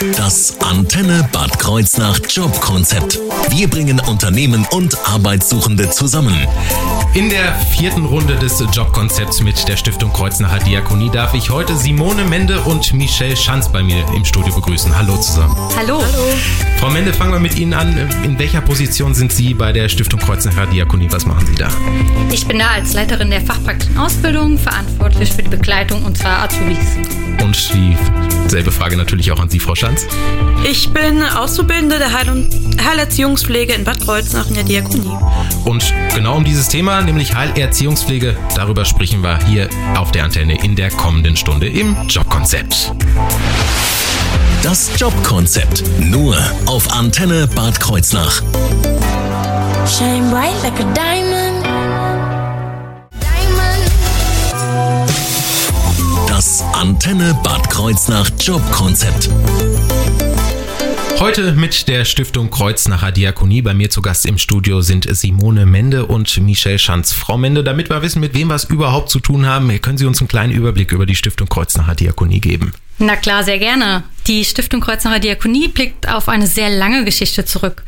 Das Antenne Bad Kreuznach Jobkonzept. Wir bringen Unternehmen und Arbeitssuchende zusammen. In der vierten Runde des Jobkonzepts mit der Stiftung Kreuznacher Diakonie darf ich heute Simone Mende und Michelle Schanz bei mir im Studio begrüßen. Hallo zusammen. Hallo. Hallo. Frau Mende, fangen wir mit Ihnen an. In welcher Position sind Sie bei der Stiftung Kreuznacher Diakonie? Was machen Sie da? Ich bin da als Leiterin der fachpraktischen Ausbildung verantwortlich für die Begleitung unserer Azubis. Und dieselbe Frage natürlich auch an Sie, Frau Schanz. Ich bin Auszubildende der Heil- und Heilerziehungspflege in Bad Kreuznach in der Diakonie. Und genau um dieses Thema, nämlich Heilerziehungspflege, darüber sprechen wir hier auf der Antenne in der kommenden Stunde im Jobkonzept. Das Jobkonzept nur auf Antenne Bad Kreuznach. Shine bright like a diamond. Das Antenne Bad Kreuznach Jobkonzept. Heute mit der Stiftung Kreuznacher Diakonie. Bei mir zu Gast im Studio sind Simone Mende und Michelle Schanz. Frau Mende, damit wir wissen, mit wem wir es überhaupt zu tun haben, können Sie uns einen kleinen Überblick über die Stiftung Kreuznacher Diakonie geben? Na klar, sehr gerne. Die Stiftung Kreuznacher Diakonie blickt auf eine sehr lange Geschichte zurück.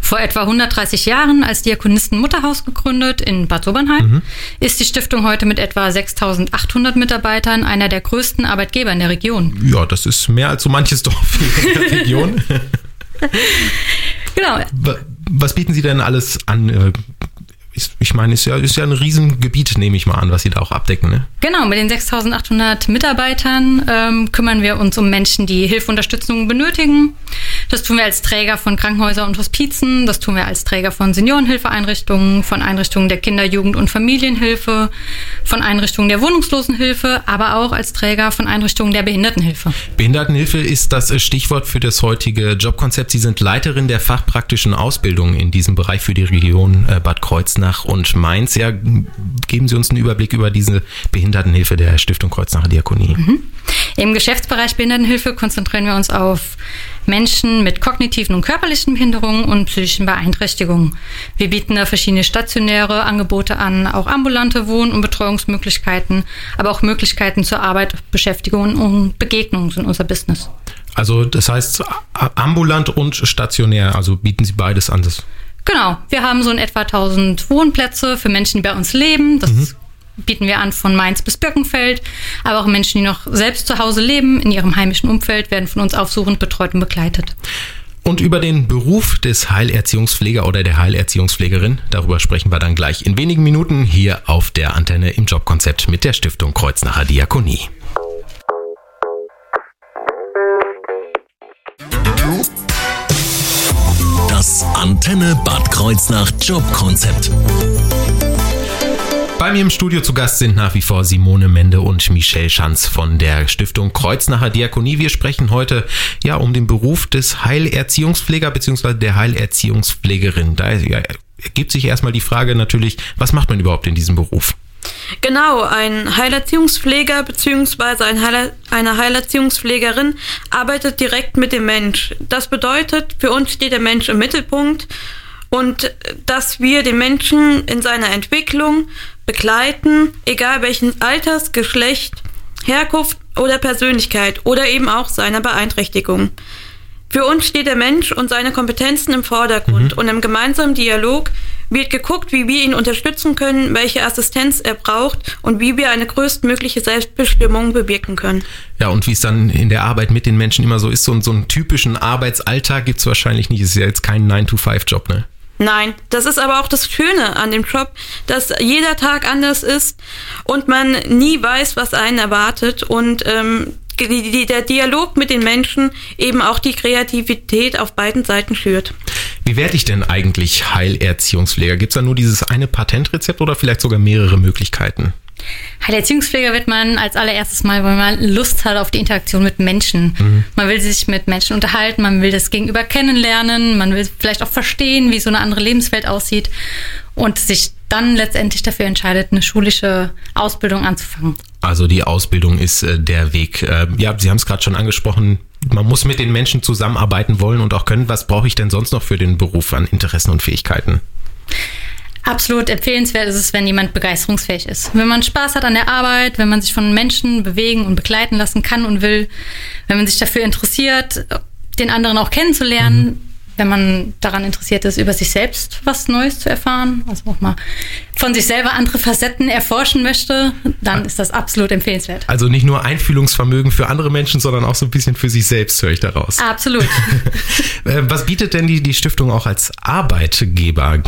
Vor etwa 130 Jahren als Diakonisten Mutterhaus gegründet in Bad Sobernheim, mhm. ist die Stiftung heute mit etwa 6800 Mitarbeitern einer der größten Arbeitgeber in der Region. Ja, das ist mehr als so manches Dorf in der Region. genau. Was bieten Sie denn alles an? Ich meine, ist ja, ist ja ein Riesengebiet, nehme ich mal an, was Sie da auch abdecken. Ne? Genau, mit den 6800 Mitarbeitern ähm, kümmern wir uns um Menschen, die Hilfe und Unterstützung benötigen. Das tun wir als Träger von Krankenhäusern und Hospizen, das tun wir als Träger von Seniorenhilfeeinrichtungen, von Einrichtungen der Kinder-, Jugend- und Familienhilfe, von Einrichtungen der Wohnungslosenhilfe, aber auch als Träger von Einrichtungen der Behindertenhilfe. Behindertenhilfe ist das Stichwort für das heutige Jobkonzept. Sie sind Leiterin der fachpraktischen Ausbildung in diesem Bereich für die Region äh, Bad Kreuznach. Kreuznach und Mainz. Ja, geben Sie uns einen Überblick über diese Behindertenhilfe der Stiftung Kreuznacher Diakonie. Mhm. Im Geschäftsbereich Behindertenhilfe konzentrieren wir uns auf Menschen mit kognitiven und körperlichen Behinderungen und psychischen Beeinträchtigungen. Wir bieten da verschiedene stationäre Angebote an, auch ambulante Wohn- und Betreuungsmöglichkeiten, aber auch Möglichkeiten zur Arbeit, Beschäftigung und Begegnung sind unser Business. Also das heißt ambulant und stationär, also bieten Sie beides an. Das Genau, wir haben so in etwa 1000 Wohnplätze für Menschen, die bei uns leben. Das mhm. Bieten wir an von Mainz bis Birkenfeld. Aber auch Menschen, die noch selbst zu Hause leben, in ihrem heimischen Umfeld, werden von uns aufsuchend betreut und begleitet. Und über den Beruf des Heilerziehungspfleger oder der Heilerziehungspflegerin, darüber sprechen wir dann gleich in wenigen Minuten hier auf der Antenne im Jobkonzept mit der Stiftung Kreuznacher Diakonie. Das Antenne Bad Kreuznach Jobkonzept. Bei mir im Studio zu Gast sind nach wie vor Simone Mende und Michelle Schanz von der Stiftung Kreuznacher Diakonie. Wir sprechen heute ja um den Beruf des Heilerziehungspfleger bzw. der Heilerziehungspflegerin. Da ergibt sich erstmal die Frage natürlich, was macht man überhaupt in diesem Beruf? Genau, ein Heilerziehungspfleger bzw. Ein Heiler, eine Heilerziehungspflegerin arbeitet direkt mit dem Mensch. Das bedeutet, für uns steht der Mensch im Mittelpunkt und dass wir den Menschen in seiner Entwicklung begleiten, egal welchen Alters, Geschlecht, Herkunft oder Persönlichkeit oder eben auch seiner Beeinträchtigung. Für uns steht der Mensch und seine Kompetenzen im Vordergrund mhm. und im gemeinsamen Dialog wird geguckt, wie wir ihn unterstützen können, welche Assistenz er braucht und wie wir eine größtmögliche Selbstbestimmung bewirken können. Ja, und wie es dann in der Arbeit mit den Menschen immer so ist, so, so einen typischen Arbeitsalltag gibt es wahrscheinlich nicht. Es ist ja jetzt kein 9-to-5-Job, ne? Nein, das ist aber auch das Schöne an dem Job, dass jeder Tag anders ist und man nie weiß, was einen erwartet und ähm, die, die, der Dialog mit den Menschen eben auch die Kreativität auf beiden Seiten schürt. Wie werde ich denn eigentlich Heilerziehungspfleger? Gibt es da nur dieses eine Patentrezept oder vielleicht sogar mehrere Möglichkeiten? Heilerziehungspfleger wird man als allererstes mal, weil man Lust hat auf die Interaktion mit Menschen. Mhm. Man will sich mit Menschen unterhalten, man will das Gegenüber kennenlernen, man will vielleicht auch verstehen, wie so eine andere Lebenswelt aussieht und sich dann letztendlich dafür entscheidet, eine schulische Ausbildung anzufangen. Also die Ausbildung ist äh, der Weg. Äh, ja, Sie haben es gerade schon angesprochen. Man muss mit den Menschen zusammenarbeiten wollen und auch können. Was brauche ich denn sonst noch für den Beruf an Interessen und Fähigkeiten? Absolut empfehlenswert ist es, wenn jemand begeisterungsfähig ist. Wenn man Spaß hat an der Arbeit, wenn man sich von Menschen bewegen und begleiten lassen kann und will, wenn man sich dafür interessiert den anderen auch kennenzulernen. Mhm wenn man daran interessiert ist, über sich selbst was Neues zu erfahren, also auch mal von sich selber andere Facetten erforschen möchte, dann ist das absolut empfehlenswert. Also nicht nur Einfühlungsvermögen für andere Menschen, sondern auch so ein bisschen für sich selbst, höre ich daraus. Absolut. Äh, was bietet denn die, die Stiftung auch als Arbeitgeber?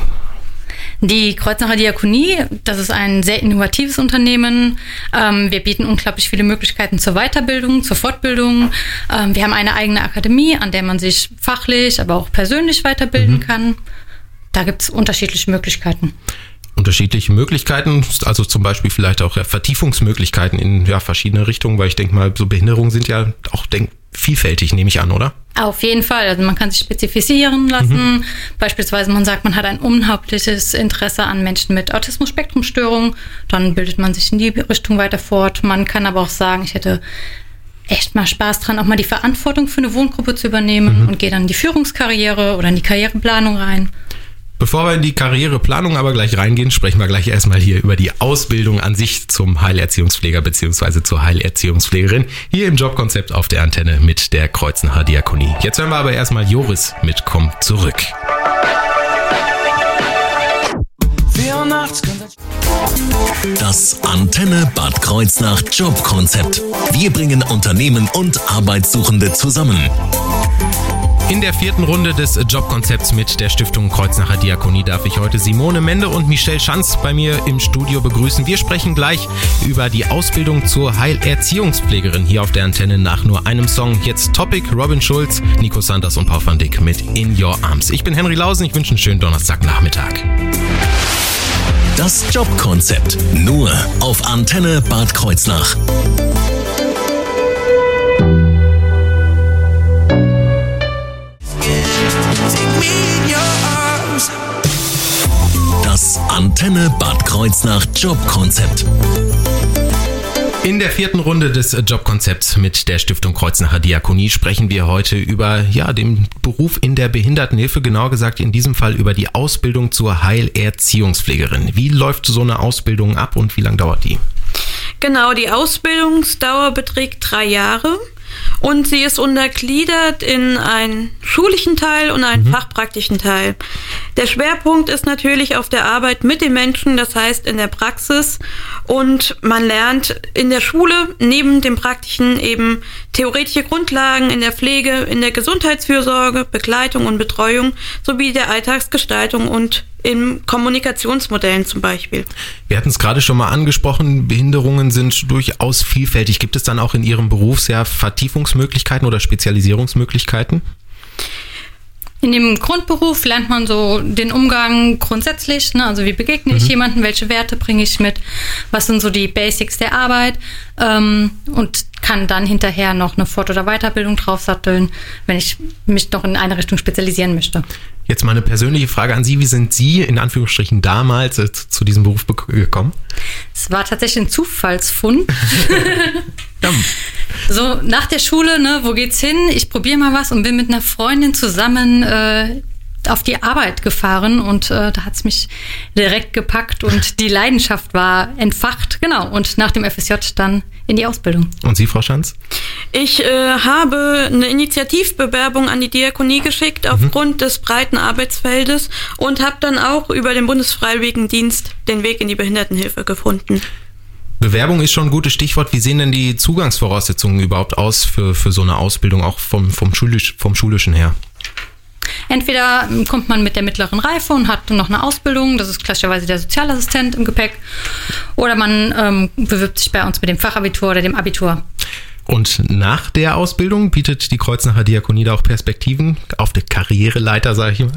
Die Kreuznacher Diakonie, das ist ein sehr innovatives Unternehmen. Ähm, wir bieten unglaublich viele Möglichkeiten zur Weiterbildung, zur Fortbildung. Ähm, wir haben eine eigene Akademie, an der man sich fachlich, aber auch persönlich weiterbilden mhm. kann. Da gibt es unterschiedliche Möglichkeiten unterschiedliche Möglichkeiten, also zum Beispiel vielleicht auch Vertiefungsmöglichkeiten in ja, verschiedene Richtungen, weil ich denke mal, so Behinderungen sind ja auch denk, vielfältig, nehme ich an, oder? Auf jeden Fall. Also man kann sich spezifizieren lassen. Mhm. Beispielsweise man sagt, man hat ein unhauptliches Interesse an Menschen mit Autismus-Spektrum-Störung. Dann bildet man sich in die Richtung weiter fort. Man kann aber auch sagen, ich hätte echt mal Spaß dran, auch mal die Verantwortung für eine Wohngruppe zu übernehmen mhm. und gehe dann in die Führungskarriere oder in die Karriereplanung rein. Bevor wir in die Karriereplanung aber gleich reingehen, sprechen wir gleich erstmal hier über die Ausbildung an sich zum Heilerziehungspfleger bzw. zur Heilerziehungspflegerin hier im Jobkonzept auf der Antenne mit der Kreuznacher Diakonie. Jetzt hören wir aber erstmal Joris mit Komm zurück. Das Antenne Bad Kreuznach Jobkonzept. Wir bringen Unternehmen und Arbeitssuchende zusammen. In der vierten Runde des Jobkonzepts mit der Stiftung Kreuznacher Diakonie darf ich heute Simone Mende und Michelle Schanz bei mir im Studio begrüßen. Wir sprechen gleich über die Ausbildung zur Heilerziehungspflegerin hier auf der Antenne nach nur einem Song. Jetzt Topic, Robin Schulz, Nico Sanders und Paul van Dick mit In Your Arms. Ich bin Henry Lausen, ich wünsche einen schönen Donnerstagnachmittag. Das Jobkonzept nur auf Antenne Bad Kreuznach. Antenne Bad Kreuznach Jobkonzept. In der vierten Runde des Jobkonzepts mit der Stiftung Kreuznacher Diakonie sprechen wir heute über ja, den Beruf in der Behindertenhilfe, genauer gesagt in diesem Fall über die Ausbildung zur Heilerziehungspflegerin. Wie läuft so eine Ausbildung ab und wie lange dauert die? Genau, die Ausbildungsdauer beträgt drei Jahre. Und sie ist untergliedert in einen schulischen Teil und einen mhm. fachpraktischen Teil. Der Schwerpunkt ist natürlich auf der Arbeit mit den Menschen, das heißt in der Praxis. Und man lernt in der Schule neben dem praktischen eben theoretische Grundlagen in der Pflege, in der Gesundheitsfürsorge, Begleitung und Betreuung sowie der Alltagsgestaltung und in Kommunikationsmodellen zum Beispiel. Wir hatten es gerade schon mal angesprochen, Behinderungen sind durchaus vielfältig. Gibt es dann auch in Ihrem Beruf sehr Vertiefungsmöglichkeiten oder Spezialisierungsmöglichkeiten? In dem Grundberuf lernt man so den Umgang grundsätzlich, ne? also wie begegne mhm. ich jemanden, welche Werte bringe ich mit, was sind so die Basics der Arbeit ähm, und kann dann hinterher noch eine Fort- oder Weiterbildung draufsatteln, wenn ich mich noch in eine Richtung spezialisieren möchte. Jetzt mal eine persönliche Frage an Sie. Wie sind Sie in Anführungsstrichen damals äh, zu diesem Beruf gekommen? Es war tatsächlich ein Zufallsfund. so nach der Schule, ne, wo geht's hin? Ich probiere mal was und bin mit einer Freundin zusammen äh, auf die Arbeit gefahren und äh, da hat's mich direkt gepackt und die Leidenschaft war entfacht. Genau. Und nach dem FSJ dann in die Ausbildung. Und Sie, Frau Schanz? Ich äh, habe eine Initiativbewerbung an die Diakonie geschickt mhm. aufgrund des breiten Arbeitsfeldes und habe dann auch über den Bundesfreiwilligendienst den Weg in die Behindertenhilfe gefunden. Bewerbung ist schon ein gutes Stichwort. Wie sehen denn die Zugangsvoraussetzungen überhaupt aus für, für so eine Ausbildung, auch vom, vom, schulisch, vom Schulischen her? Entweder kommt man mit der mittleren Reife und hat noch eine Ausbildung, das ist klassischerweise der Sozialassistent im Gepäck, oder man ähm, bewirbt sich bei uns mit dem Fachabitur oder dem Abitur. Und nach der Ausbildung bietet die Kreuznacher Diakonie da auch Perspektiven auf der Karriereleiter, sage ich mal?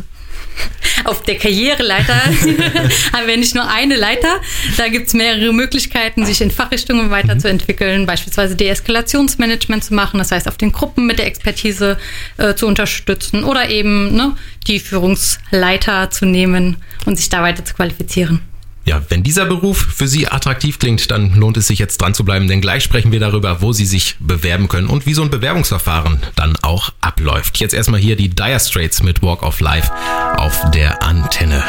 Auf der Karriereleiter haben wir nicht nur eine Leiter, da gibt es mehrere Möglichkeiten, sich in Fachrichtungen weiterzuentwickeln, mhm. beispielsweise Deeskalationsmanagement zu machen, das heißt auf den Gruppen mit der Expertise äh, zu unterstützen oder eben ne, die Führungsleiter zu nehmen und sich da weiter zu qualifizieren. Ja, wenn dieser Beruf für Sie attraktiv klingt, dann lohnt es sich jetzt dran zu bleiben, denn gleich sprechen wir darüber, wo Sie sich bewerben können und wie so ein Bewerbungsverfahren dann auch abläuft. Jetzt erstmal hier die Dire Straits mit Walk of Life auf der Antenne.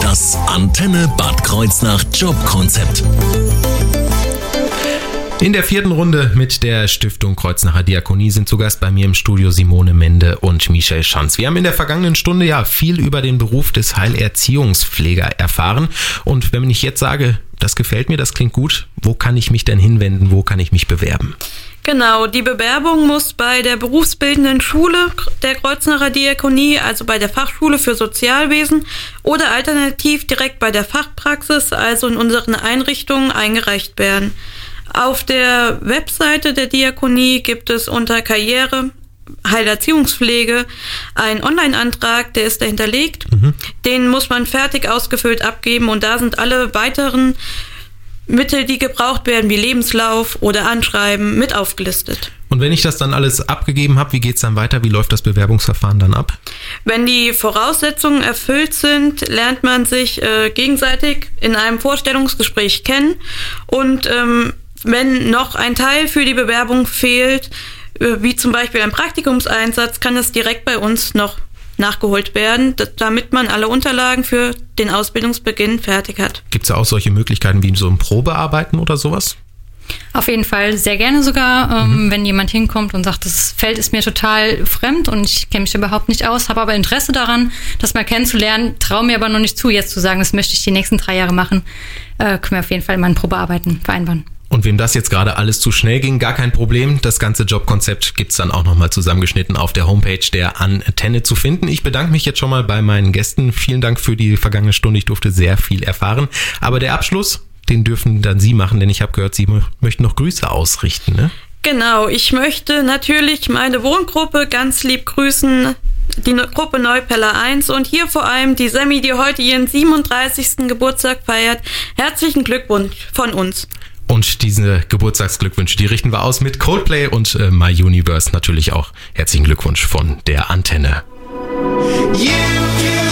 Das Antenne Bad Kreuznach Jobkonzept. In der vierten Runde mit der Stiftung Kreuznacher Diakonie sind zu Gast bei mir im Studio Simone Mende und Michel Schanz. Wir haben in der vergangenen Stunde ja viel über den Beruf des Heilerziehungspfleger erfahren. Und wenn ich jetzt sage, das gefällt mir, das klingt gut, wo kann ich mich denn hinwenden, wo kann ich mich bewerben? Genau, die Bewerbung muss bei der berufsbildenden Schule der Kreuznacher Diakonie, also bei der Fachschule für Sozialwesen oder alternativ direkt bei der Fachpraxis, also in unseren Einrichtungen, eingereicht werden. Auf der Webseite der Diakonie gibt es unter Karriere Heilerziehungspflege einen Online-Antrag, der ist dahinterlegt. Mhm. Den muss man fertig ausgefüllt abgeben und da sind alle weiteren Mittel, die gebraucht werden, wie Lebenslauf oder Anschreiben, mit aufgelistet. Und wenn ich das dann alles abgegeben habe, wie geht es dann weiter? Wie läuft das Bewerbungsverfahren dann ab? Wenn die Voraussetzungen erfüllt sind, lernt man sich äh, gegenseitig in einem Vorstellungsgespräch kennen und ähm, wenn noch ein Teil für die Bewerbung fehlt, äh, wie zum Beispiel ein Praktikumseinsatz, kann es direkt bei uns noch nachgeholt werden, damit man alle Unterlagen für den Ausbildungsbeginn fertig hat. Gibt es ja auch solche Möglichkeiten wie so ein Probearbeiten oder sowas? Auf jeden Fall sehr gerne sogar, ähm, mhm. wenn jemand hinkommt und sagt, das Feld ist mir total fremd und ich kenne mich überhaupt nicht aus, habe aber Interesse daran, das mal kennenzulernen, traue mir aber noch nicht zu, jetzt zu sagen, das möchte ich die nächsten drei Jahre machen, äh, können wir auf jeden Fall mal ein Probearbeiten vereinbaren. Und wem das jetzt gerade alles zu schnell ging, gar kein Problem. Das ganze Jobkonzept gibt's dann auch nochmal zusammengeschnitten auf der Homepage der Antenne zu finden. Ich bedanke mich jetzt schon mal bei meinen Gästen. Vielen Dank für die vergangene Stunde. Ich durfte sehr viel erfahren. Aber der Abschluss, den dürfen dann Sie machen, denn ich habe gehört, Sie möchten noch Grüße ausrichten. Ne? Genau, ich möchte natürlich meine Wohngruppe ganz lieb grüßen, die Gruppe Neupeller 1 und hier vor allem die Semi, die heute ihren 37. Geburtstag feiert. Herzlichen Glückwunsch von uns. Und diese Geburtstagsglückwünsche, die richten wir aus mit Coldplay und äh, My Universe natürlich auch. Herzlichen Glückwunsch von der Antenne. You